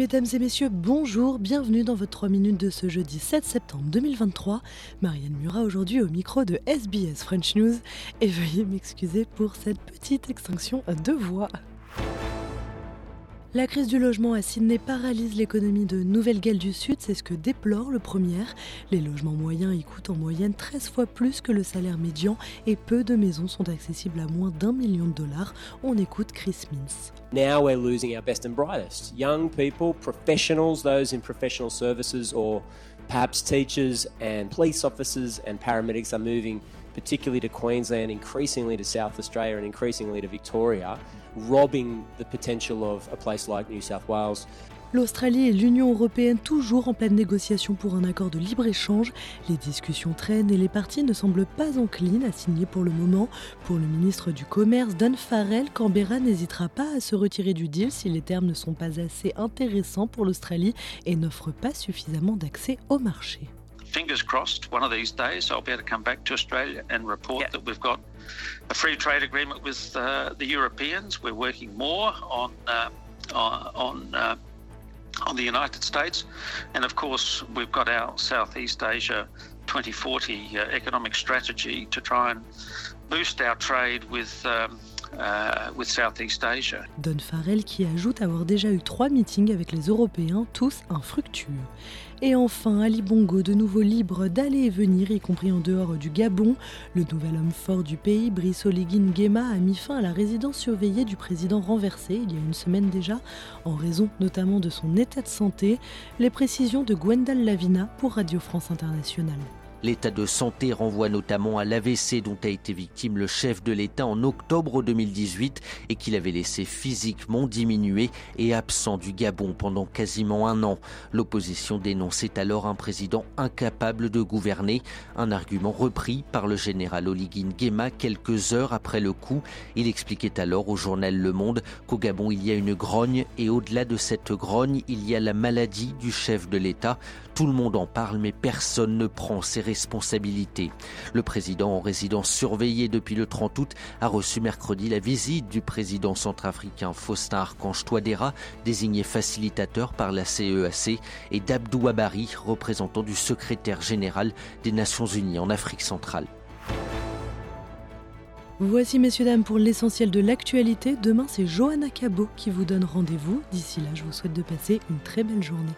Mesdames et messieurs, bonjour, bienvenue dans votre 3 minutes de ce jeudi 7 septembre 2023. Marianne Murat aujourd'hui au micro de SBS French News et veuillez m'excuser pour cette petite extinction de voix. La crise du logement à Sydney paralyse l'économie de Nouvelle-Galles du Sud, c'est ce que déplore le premier. Les logements moyens y coûtent en moyenne 13 fois plus que le salaire médian et peu de maisons sont accessibles à moins d'un million de dollars. On écoute Chris Mintz. Now we're losing our best and brightest. Young people, professionals, those in professional services or perhaps teachers and police officers and paramedics are moving particularly to Queensland, increasingly to South Australia and increasingly to Victoria. Robbing the potential of a place like New South Wales. L'Australie et l'Union européenne toujours en pleine négociation pour un accord de libre-échange. Les discussions traînent et les parties ne semblent pas enclines à signer pour le moment. Pour le ministre du Commerce, Don Farrell, Canberra n'hésitera pas à se retirer du deal si les termes ne sont pas assez intéressants pour l'Australie et n'offrent pas suffisamment d'accès au marché. Fingers crossed, one of these days I'll be able to come back to Australia and report yeah. that we've got a free trade agreement with uh, the Europeans. We're working more on uh, on uh, on the United States, and of course we've got our Southeast Asia 2040 uh, economic strategy to try and boost our trade with. Um, with Southeast Asia. Don Farrell qui ajoute avoir déjà eu trois meetings avec les Européens, tous infructueux. Et enfin, Ali Bongo, de nouveau libre d'aller et venir, y compris en dehors du Gabon. Le nouvel homme fort du pays, Brice Oligui Nguema, a mis fin à la résidence surveillée du président renversé il y a une semaine déjà, en raison notamment de son état de santé. Les précisions de Gwendal Lavina pour Radio France Internationale. L'état de santé renvoie notamment à l'AVC dont a été victime le chef de l'État en octobre 2018 et qu'il avait laissé physiquement diminuer et absent du Gabon pendant quasiment un an. L'opposition dénonçait alors un président incapable de gouverner, un argument repris par le général Oligui Nguema quelques heures après le coup. Il expliquait alors au journal Le Monde qu'au Gabon il y a une grogne et au-delà de cette grogne il y a la maladie du chef de l'État. Tout le monde en parle mais personne ne prend ses Le président en résidence surveillée depuis le 30 août a reçu mercredi la visite du président centrafricain Faustin Archange Touadéra, désigné facilitateur par la CEAC, e et d'Abdou Abari, représentant du secrétaire général des Nations Unies en Afrique centrale. Voici, messieurs, dames, pour l'essentiel de l'actualité. Demain, c'est Johanna Cabot qui vous donne rendez-vous. D'ici là, je vous souhaite de passer une très belle journée.